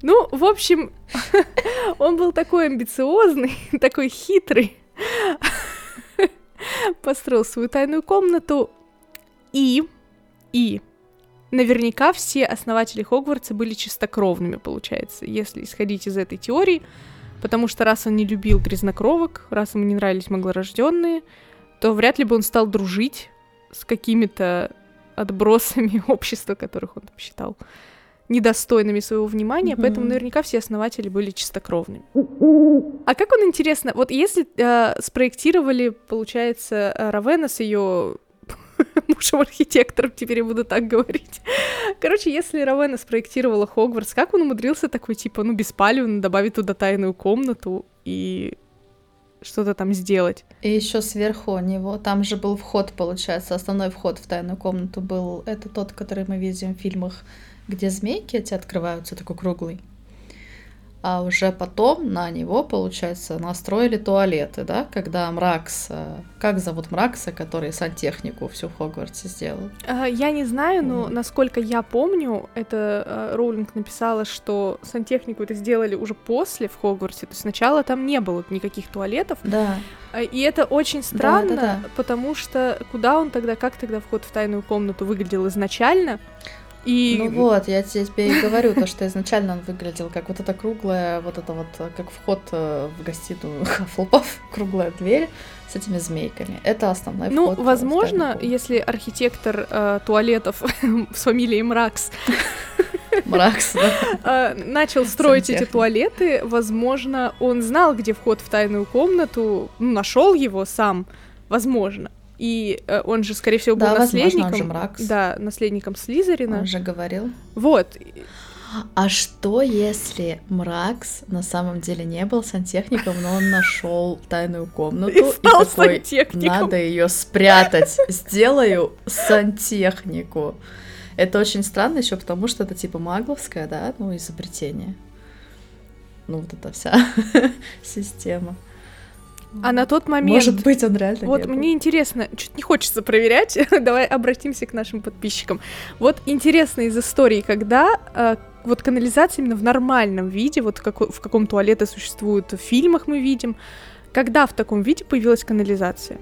Ну, в общем, он был такой амбициозный, такой хитрый. Построил свою тайную комнату и... И наверняка все основатели Хогвартса были чистокровными, получается, если исходить из этой теории, потому что раз он не любил грязнокровок, раз ему не нравились маглорожденные, то вряд ли бы он стал дружить с какими-то отбросами общества, которых он там считал недостойными своего внимания, mm-hmm. поэтому наверняка все основатели были чистокровными. А как он интересно, вот если э, спроектировали, получается, Равена с ее мужем архитектором, теперь я буду так говорить. Короче, если Равена спроектировала Хогвартс, как он умудрился такой, типа, ну, беспалевно добавить туда тайную комнату и что-то там сделать. И еще сверху у него, там же был вход, получается, основной вход в тайную комнату был, это тот, который мы видим в фильмах, где змейки эти открываются, такой круглый а уже потом на него, получается, настроили туалеты, да, когда Мракс, э, как зовут Мракса, который сантехнику всю в Хогвартсе сделал? Я не знаю, но mm. насколько я помню, это э, Роулинг написала, что сантехнику это сделали уже после в Хогвартсе, то есть сначала там не было никаких туалетов. Да. Э, и это очень странно, да, да, да. потому что куда он тогда, как тогда вход в тайную комнату выглядел изначально? И... Ну вот, я тебе и говорю, то, что изначально он выглядел как вот эта круглая, вот это вот, как вход э, в гостиную Хафлпов, круглая дверь с этими змейками. Это основной ну, вход. Ну, возможно, если архитектор э, туалетов с фамилией Мракс Мракс, да. Э, начал строить эти туалеты, возможно, он знал, где вход в тайную комнату, ну, нашел его сам, возможно. И э, он же, скорее всего, был да, наследником. Возможно, он же Мракс. Да, наследником Слизерина. Он же говорил. Вот. А что если Мракс на самом деле не был сантехником, но он нашел тайную комнату и, стал и такой, надо ее спрятать, сделаю сантехнику. Это очень странно еще потому, что это типа магловское, да, ну изобретение. Ну вот эта вся система. А на тот момент... Может быть, он реально Вот мне интересно, чуть не хочется проверять, давай обратимся к нашим подписчикам. Вот интересно из истории, когда э, вот канализация именно в нормальном виде, вот как, в каком туалете существует в фильмах мы видим, когда в таком виде появилась канализация?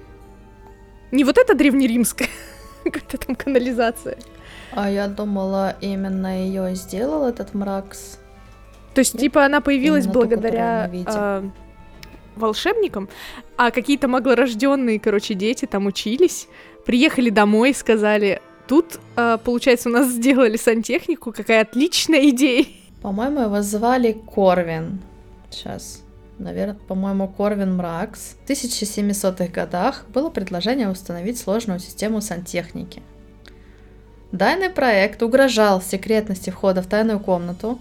Не вот эта древнеримская, как-то там канализация. А я думала, именно ее сделал этот Мракс. То есть, типа, она появилась именно благодаря волшебником, а какие-то маглорожденные, короче, дети там учились, приехали домой и сказали, тут, э, получается, у нас сделали сантехнику, какая отличная идея. По-моему, его звали Корвин. Сейчас. Наверное, по-моему, Корвин Мракс. В 1700-х годах было предложение установить сложную систему сантехники. Данный проект угрожал секретности входа в тайную комнату,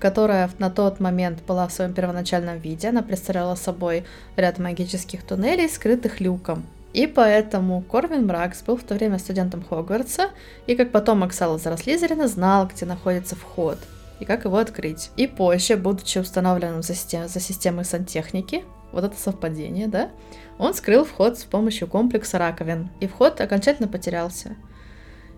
которая на тот момент была в своем первоначальном виде. Она представляла собой ряд магических туннелей, скрытых люком. И поэтому Корвин Мракс был в то время студентом Хогвартса, и как потомок Салазара Слизерина знал, где находится вход и как его открыть. И позже, будучи установленным за, систем- за системой сантехники, вот это совпадение, да, он скрыл вход с помощью комплекса раковин, и вход окончательно потерялся.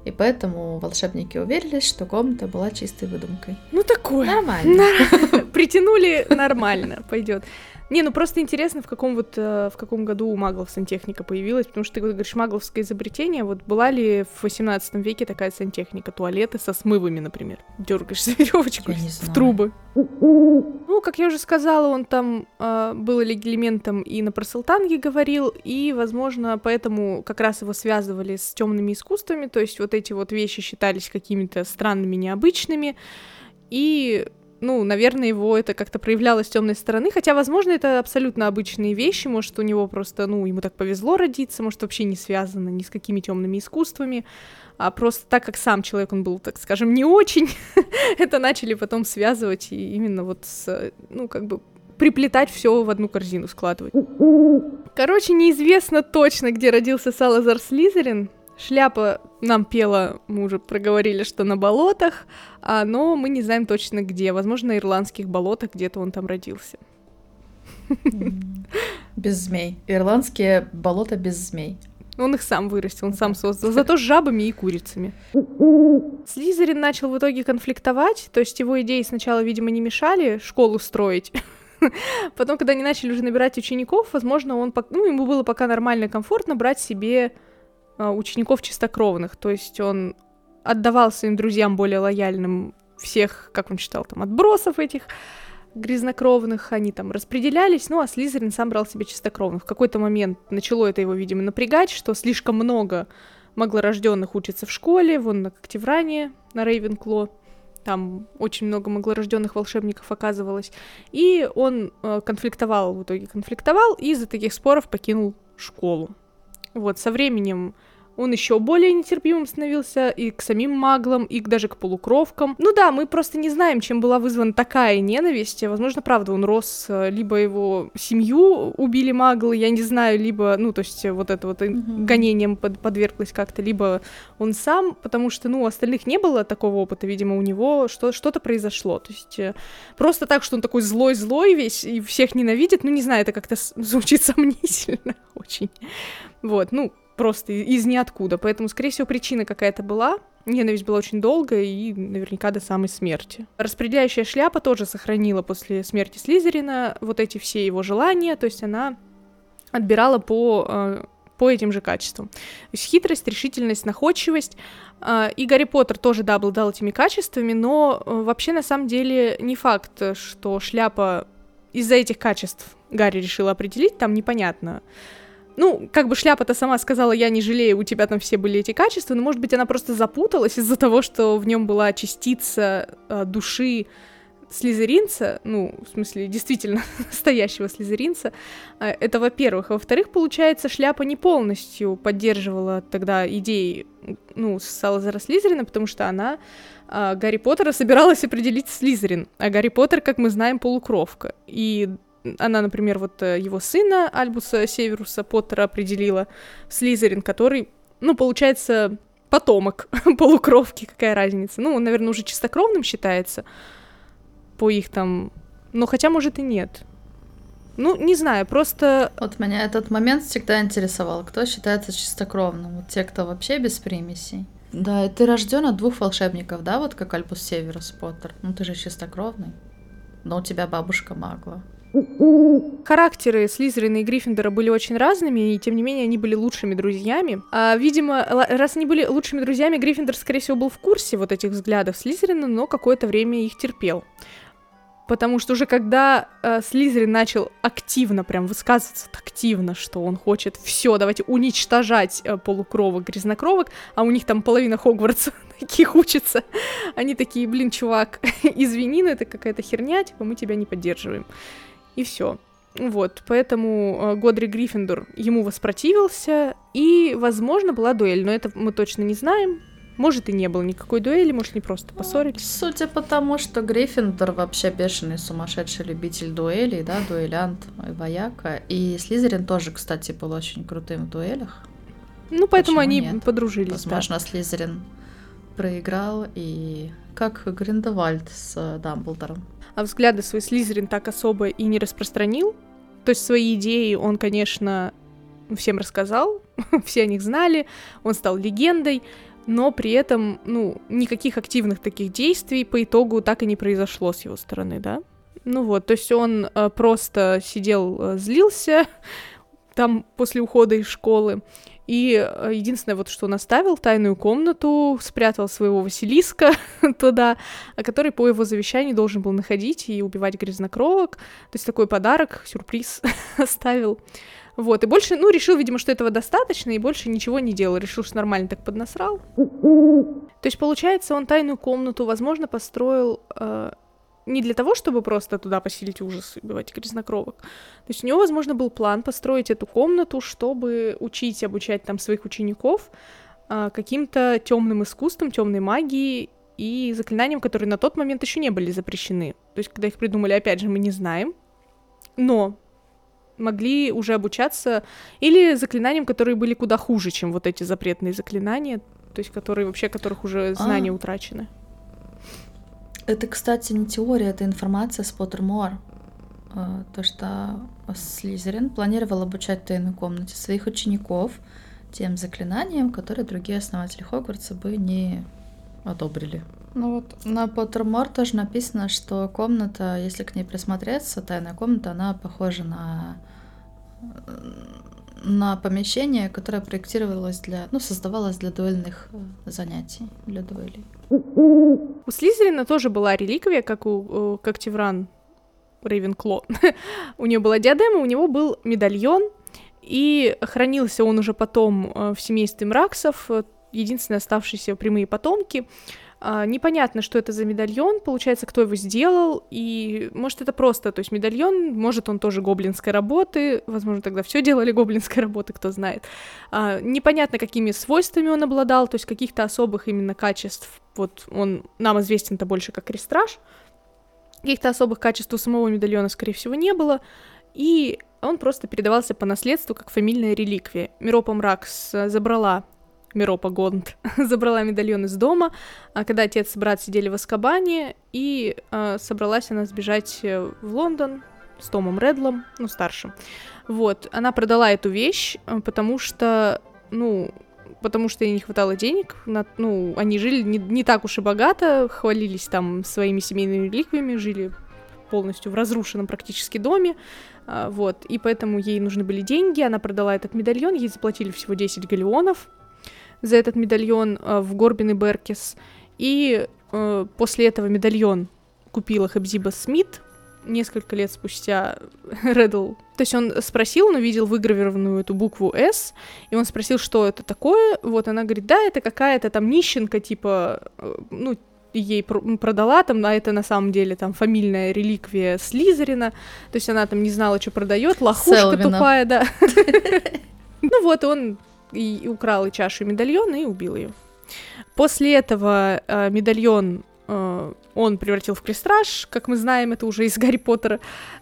И поэтому волшебники уверились, что комната была чистой выдумкой. Ну такое. Нормально. Притянули нормально, пойдет. Не, ну просто интересно, в каком вот э, в каком году у маглов сантехника появилась, потому что ты говоришь магловское изобретение, вот была ли в 18 веке такая сантехника, туалеты со смывами, например, дергаешь за веревочку в трубы. Ну, как я уже сказала, он там э, был элементом и на Парселтанге говорил, и, возможно, поэтому как раз его связывали с темными искусствами, то есть вот эти вот вещи считались какими-то странными, необычными, и ну, наверное, его это как-то проявлялось с темной стороны, хотя, возможно, это абсолютно обычные вещи, может, у него просто, ну, ему так повезло родиться, может, вообще не связано ни с какими темными искусствами, а просто так как сам человек, он был, так скажем, не очень, это начали потом связывать и именно вот с, ну, как бы приплетать все в одну корзину, складывать. Короче, неизвестно точно, где родился Салазар Слизерин, Шляпа нам пела, мы уже проговорили, что на болотах, а, но мы не знаем точно где. Возможно, на ирландских болотах где-то он там родился. Без змей. Ирландские болота без змей. Он их сам вырастил, он сам создал. Зато с жабами и курицами. Слизерин начал в итоге конфликтовать, то есть его идеи сначала, видимо, не мешали школу строить. Потом, когда они начали уже набирать учеников, возможно, он, ну, ему было пока нормально, комфортно брать себе учеников чистокровных, то есть он отдавал своим друзьям более лояльным всех, как он считал, там, отбросов этих грязнокровных, они там распределялись, ну, а Слизерин сам брал себе чистокровных. В какой-то момент начало это его, видимо, напрягать, что слишком много маглорожденных учатся в школе, вон на Когтевране, на Рейвенкло, там очень много маглорожденных волшебников оказывалось, и он э, конфликтовал, в итоге конфликтовал, и из-за таких споров покинул школу. Вот, со временем он еще более нетерпимым становился и к самим маглам, и даже к полукровкам. Ну да, мы просто не знаем, чем была вызвана такая ненависть. Возможно, правда, он рос, э, либо его семью убили маглы, я не знаю, либо, ну, то есть вот это вот mm-hmm. гонением под, подверглось как-то, либо он сам, потому что, ну, у остальных не было такого опыта, видимо, у него что- что-то произошло. То есть э, просто так, что он такой злой-злой весь и всех ненавидит, ну, не знаю, это как-то звучит сомнительно очень. Вот, ну, просто из ниоткуда. Поэтому, скорее всего, причина какая-то была. Ненависть была очень долгая и наверняка до самой смерти. Распределяющая шляпа тоже сохранила после смерти Слизерина вот эти все его желания, то есть она отбирала по э, по этим же качествам. То есть хитрость, решительность, находчивость. Э, и Гарри Поттер тоже, да, обладал этими качествами, но э, вообще на самом деле не факт, что шляпа из-за этих качеств Гарри решил определить, там непонятно. Ну, как бы шляпа-то сама сказала, я не жалею, у тебя там все были эти качества, но, может быть, она просто запуталась из-за того, что в нем была частица э, души слизеринца, ну, в смысле, действительно настоящего слизеринца, э, это во-первых. А во-вторых, получается, шляпа не полностью поддерживала тогда идеи, ну, Салазара Слизерина, потому что она э, Гарри Поттера собиралась определить Слизерин, а Гарри Поттер, как мы знаем, полукровка. И она, например, вот э, его сына Альбуса Северуса Поттера определила Слизерин, который, ну, получается, потомок полукровки, какая разница. Ну, он, наверное, уже чистокровным считается по их там... Ну, хотя, может, и нет. Ну, не знаю, просто... Вот меня этот момент всегда интересовал. Кто считается чистокровным? Вот те, кто вообще без примесей. Да, ты рожден от двух волшебников, да, вот как Альбус Северус Поттер. Ну, ты же чистокровный. Но у тебя бабушка магла. Характеры Слизерина и Гриффиндора были очень разными, и тем не менее они были лучшими друзьями. А, видимо, раз они были лучшими друзьями, Гриффиндор, скорее всего, был в курсе вот этих взглядов Слизерина, но какое-то время их терпел. Потому что уже когда э, Слизерин начал активно, прям высказываться активно, что он хочет все, давайте уничтожать э, полукровок, грязнокровок, а у них там половина Хогвартса таких учится, они такие, блин, чувак, извини, но это какая-то херня, типа мы тебя не поддерживаем и все. Вот, поэтому э, Годри Гриффиндор ему воспротивился, и, возможно, была дуэль, но это мы точно не знаем. Может, и не было никакой дуэли, может, не просто поссорились. Судя по тому, что Гриффиндор вообще бешеный, сумасшедший любитель дуэлей, да, дуэлянт, вояка. И Слизерин тоже, кстати, был очень крутым в дуэлях. Ну, поэтому Почему они нет? подружились. Возможно, да. Слизерин проиграл, и как Гриндевальд с Дамблдором а взгляды свои Слизерин так особо и не распространил. То есть свои идеи он, конечно, всем рассказал, все о них знали, он стал легендой, но при этом, ну, никаких активных таких действий по итогу так и не произошло с его стороны, да? Ну вот, то есть он э, просто сидел, э, злился там после ухода из школы, и э, единственное, вот что он оставил, тайную комнату, спрятал своего Василиска туда, а который по его завещанию должен был находить и убивать грязнокровок. То есть такой подарок, сюрприз оставил. Вот, и больше, ну, решил, видимо, что этого достаточно, и больше ничего не делал. Решил, что нормально так поднасрал. То есть, получается, он тайную комнату, возможно, построил э, не для того, чтобы просто туда поселить ужас и убивать грязнокровок. То есть у него, возможно, был план построить эту комнату, чтобы учить, обучать там своих учеников а, каким-то темным искусством, темной магии и заклинаниям, которые на тот момент еще не были запрещены. То есть, когда их придумали, опять же, мы не знаем. Но могли уже обучаться или заклинаниям, которые были куда хуже, чем вот эти запретные заклинания, то есть которые вообще, которых уже знания а. утрачены. Это, кстати, не теория, это информация с Поттермор. Э, то, что Слизерин планировал обучать тайной комнате своих учеников тем заклинаниям, которые другие основатели Хогвартса бы не одобрили. Ну вот на Поттермор тоже написано, что комната, если к ней присмотреться, тайная комната, она похожа на на помещение, которое проектировалось для, ну, создавалось для дуэльных э, занятий, для дуэлей. У Слизерина тоже была реликвия, как у как Тевран Рейвенкло. у нее была диадема, у него был медальон, и хранился он уже потом э, в семействе Мраксов, единственные оставшиеся прямые потомки. А, непонятно, что это за медальон, получается, кто его сделал, и может это просто, то есть медальон, может он тоже гоблинской работы, возможно, тогда все делали гоблинской работы, кто знает. А, непонятно, какими свойствами он обладал, то есть каких-то особых именно качеств, вот он нам известен-то больше как крестраж, каких-то особых качеств у самого медальона, скорее всего, не было, и он просто передавался по наследству как фамильная реликвия. Миропа Мракс забрала Миропа Гонд забрала медальон из дома, а когда отец и брат сидели в Аскабане, и э, собралась она сбежать э, в Лондон с Томом Редлом, ну, старшим. Вот, она продала эту вещь, э, потому что, ну, потому что ей не хватало денег, на, ну, они жили не, не так уж и богато, хвалились там своими семейными реликвиями, жили полностью в разрушенном практически доме, а, вот, и поэтому ей нужны были деньги, она продала этот медальон, ей заплатили всего 10 галеонов, за этот медальон э, в Горбин и Беркис. И э, после этого медальон купила Хабзиба Смит несколько лет спустя Реддл. То есть он спросил, он увидел выгравированную эту букву «С», и он спросил, что это такое. Вот она говорит, да, это какая-то там нищенка, типа, э, ну, ей продала там, а это на самом деле там фамильная реликвия Слизерина, то есть она там не знала, что продает, лохушка Селвина. тупая, да. Ну вот, он и украл и чашу, и медальон, и убил ее. После этого э, медальон э, он превратил в крестраж, как мы знаем, это уже из Гарри Поттера.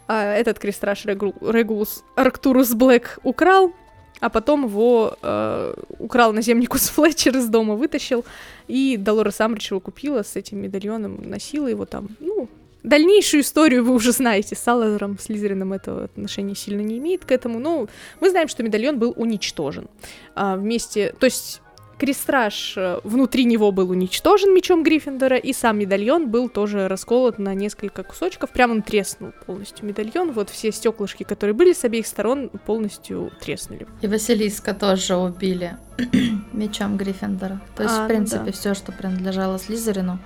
Э, этот крестраж Регу, Регулус Арктурус Блэк украл, а потом его э, украл наземникус Флетчер из дома, вытащил, и Долорес Амбридж его купила с этим медальоном, носила его там, ну, Дальнейшую историю вы уже знаете. С Салазаром, Слизерином этого отношения сильно не имеет к этому. Ну, мы знаем, что медальон был уничтожен. А, вместе... То есть крестраж э, внутри него был уничтожен мечом Гриффиндора, и сам медальон был тоже расколот на несколько кусочков. Прямо он треснул полностью медальон. Вот все стеклышки, которые были с обеих сторон, полностью треснули. И Василиска тоже убили мечом Гриффиндора. То есть, а, в принципе, ну да. все, что принадлежало Слизерину,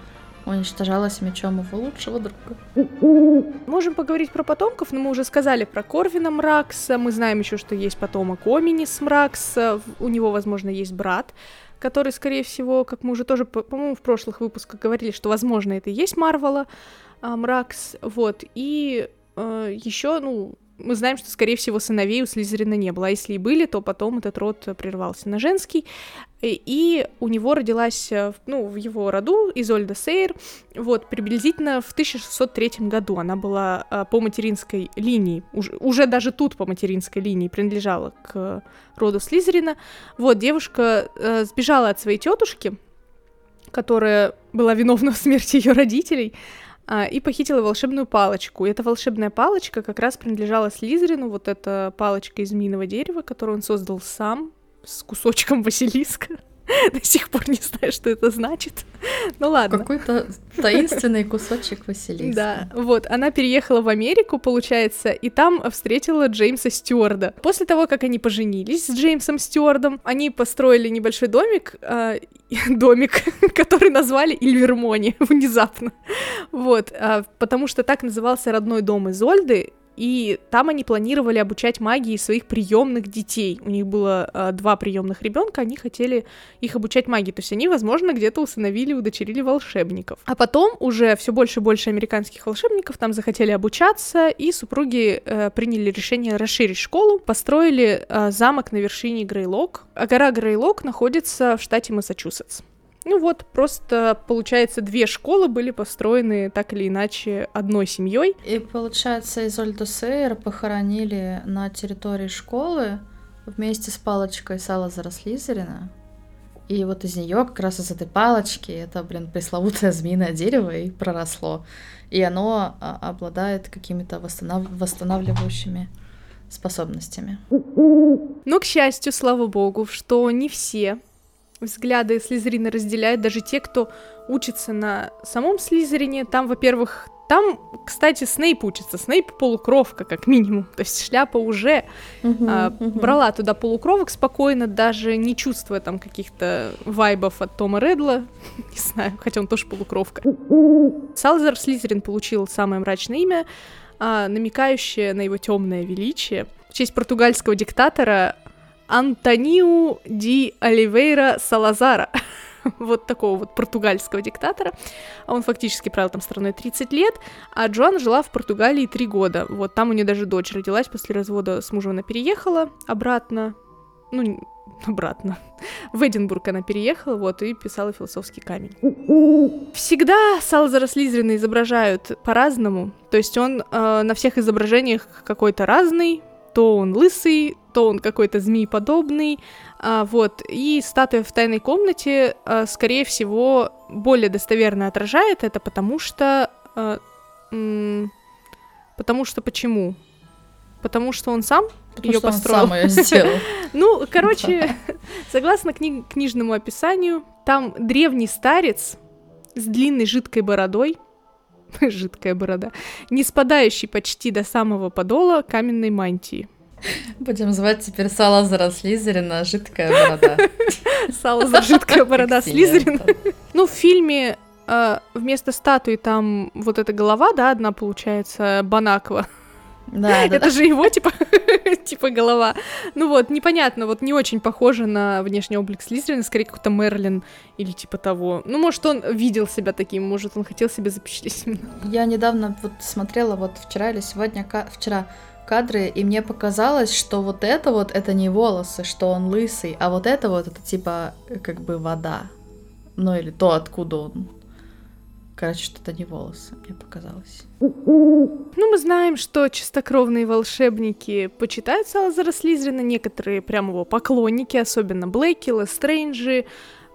уничтожалась мечом его лучшего друга. Можем поговорить про потомков, но мы уже сказали про Корвина Мракса, мы знаем еще, что есть потомок Оминис Мракса, у него, возможно, есть брат, который, скорее всего, как мы уже тоже, по-моему, в прошлых выпусках говорили, что, возможно, это и есть Марвела, а, Мракс, вот, и э, еще, ну, мы знаем, что, скорее всего, сыновей у Слизерина не было, а если и были, то потом этот род прервался на женский, и у него родилась, э, ну, в его роду Изольда Сейр, вот, приблизительно в 1603 году она была э, по материнской линии, уже, уже даже тут по материнской линии принадлежала к роду Слизерина, вот, девушка э, сбежала от своей тетушки, которая была виновна в смерти ее родителей, и похитила волшебную палочку. И эта волшебная палочка как раз принадлежала Слизерину, вот эта палочка из минного дерева, которую он создал сам, с кусочком Василиска. До сих пор не знаю, что это значит. Ну ладно. Какой-то таинственный кусочек Василиска. Да, вот. Она переехала в Америку, получается, и там встретила Джеймса Стюарда. После того, как они поженились с Джеймсом Стюардом, они построили небольшой домик, э, домик, который назвали Ильвермони внезапно. Вот, э, потому что так назывался родной дом Изольды, и там они планировали обучать магии своих приемных детей. У них было э, два приемных ребенка, они хотели их обучать магии. То есть они, возможно, где-то усыновили, удочерили волшебников. А потом уже все больше и больше американских волшебников там захотели обучаться, и супруги э, приняли решение расширить школу, построили э, замок на вершине Грейлок. А гора Грейлок находится в штате Массачусетс. Ну вот, просто, получается, две школы были построены так или иначе одной семьей. И, получается, Изольду Сейер похоронили на территории школы вместе с палочкой Салазара Слизерина. И вот из нее как раз из этой палочки это, блин, пресловутое змеиное дерево и проросло. И оно а, обладает какими-то восстанов... восстанавливающими способностями. Ну, к счастью, слава богу, что не все взгляды Слизерина разделяют даже те, кто учится на самом Слизерине. Там, во-первых, там, кстати, Снейп учится. Снейп полукровка, как минимум. То есть шляпа уже uh-huh, а, uh-huh. брала туда полукровок спокойно, даже не чувствуя там каких-то вайбов от Тома Редла. не знаю, хотя он тоже полукровка. Салзар Слизерин получил самое мрачное имя, а, намекающее на его темное величие. В честь португальского диктатора Антониу ди Оливейра Салазара. вот такого вот португальского диктатора. Он фактически правил там страной 30 лет, а Джоан жила в Португалии 3 года. Вот там у нее даже дочь родилась после развода с мужем, она переехала обратно, ну, обратно. В Эдинбург она переехала, вот, и писала философский камень. Всегда Салзара Слизерина изображают по-разному. То есть он э, на всех изображениях какой-то разный, то он лысый, то он какой-то змееподобный, а, вот, и статуя в тайной комнате, а, скорее всего, более достоверно отражает это, потому что... А, м- потому что почему? Потому что он сам ее построил. Он сам ее сделал. ну, короче, согласно кни- книжному описанию, там древний старец с длинной жидкой бородой, жидкая борода, не спадающий почти до самого подола каменной мантии. Будем звать теперь Салазара Слизерина «Жидкая борода». Салазар «Жидкая борода» Слизерина. Ну, в фильме э, вместо статуи там вот эта голова, да, одна получается, Банаква. Да, да, Это же его, типа, типа голова. Ну вот, непонятно, вот не очень похоже на внешний облик Слизерина, скорее какой-то Мерлин или типа того. Ну, может, он видел себя таким, может, он хотел себе запечатлеть. Я недавно вот смотрела, вот вчера или сегодня, вчера кадры, и мне показалось, что вот это вот, это не волосы, что он лысый, а вот это вот, это типа как бы вода. Ну или то, откуда он. Короче, что-то не волосы, мне показалось. Ну, мы знаем, что чистокровные волшебники почитают Салазара Слизерина, некоторые прям его поклонники, особенно Блэки, Лестрейнджи,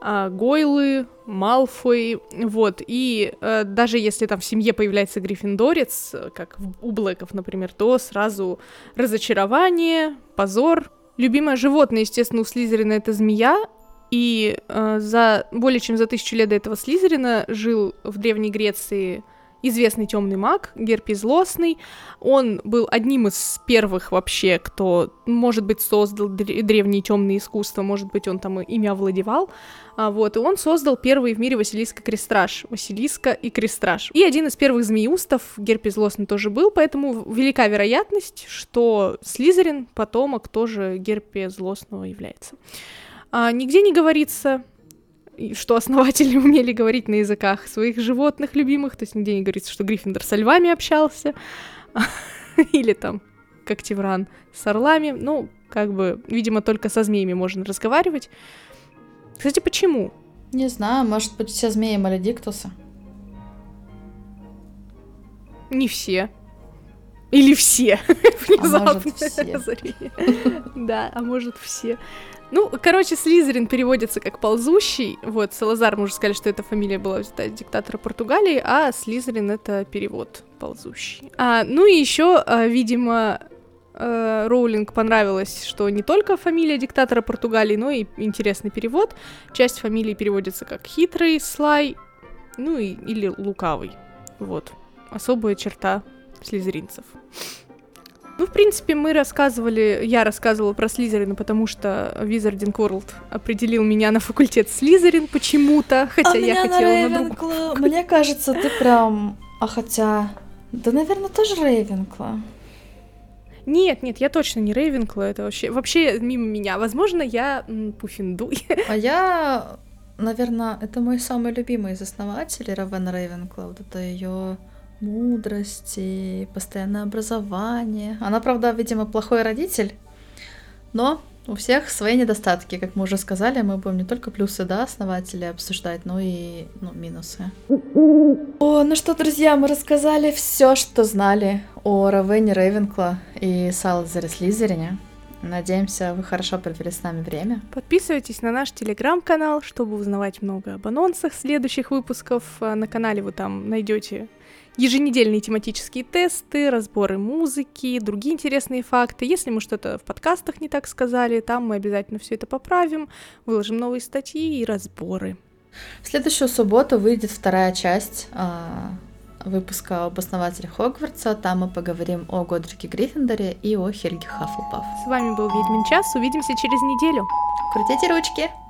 а, Гойлы, Малфой, вот, и э, даже если там в семье появляется Гриффиндорец, как у Блэков, например, то сразу разочарование, позор. Любимое животное, естественно, у Слизерина это змея, и э, за более чем за тысячу лет до этого Слизерина жил в Древней Греции известный темный маг, Герпий Злостный. Он был одним из первых вообще, кто, может быть, создал древние темные искусства, может быть, он там ими овладевал. А, вот, и он создал первый в мире Василиска Крестраж, Василиска и Крестраж. И один из первых змеюстов, Герпий Злостный тоже был, поэтому велика вероятность, что Слизерин, потомок, тоже Герпия Злостного является. А, нигде не говорится, что основатели умели говорить на языках своих животных любимых, то есть нигде не говорится, что Гриффиндор со львами общался, или там, как Тевран, с орлами, ну, как бы, видимо, только со змеями можно разговаривать. Кстати, почему? Не знаю, может быть, все змеи Маледиктуса. Не все. Или все. Внезапно. А может, все. Да, а может все. Ну, короче, Слизерин переводится как ползущий. Вот, Салазар, мы уже сказали, что эта фамилия была взята диктатора Португалии, а Слизерин это перевод ползущий. А, ну и еще, а, видимо, а, Роулинг понравилось, что не только фамилия диктатора Португалии, но и интересный перевод. Часть фамилии переводится как хитрый, слай, ну и, или лукавый. Вот. Особая черта слизеринцев. Ну, в принципе, мы рассказывали, я рассказывала про Слизерина, потому что Wizarding World определил меня на факультет Слизерин почему-то, хотя а я хотела на, на другую. Мне кажется, ты прям... А хотя... Да, наверное, тоже Рейвенкла. Нет, нет, я точно не Рейвенкла, это вообще, вообще мимо меня. Возможно, я Пуффиндуй. А я, наверное, это мой самый любимый из основателей Равена Рейвенкла. Вот это ее мудрости, постоянное образование. Она, правда, видимо, плохой родитель, но у всех свои недостатки. Как мы уже сказали, мы будем не только плюсы, да, основателя обсуждать, но и ну, минусы. О, ну что, друзья, мы рассказали все, что знали о Равене Рейвенкла и Салазаре Слизерине. Надеемся, вы хорошо провели с нами время. Подписывайтесь на наш телеграм-канал, чтобы узнавать много об анонсах следующих выпусков. На канале вы там найдете еженедельные тематические тесты, разборы музыки, другие интересные факты. Если мы что-то в подкастах не так сказали, там мы обязательно все это поправим, выложим новые статьи и разборы. В следующую субботу выйдет вторая часть а, выпуска об основателе Хогвартса. Там мы поговорим о Годрике Гриффиндоре и о Хельге Хаффлпаф. С вами был Ведьмин час. Увидимся через неделю. Крутите ручки!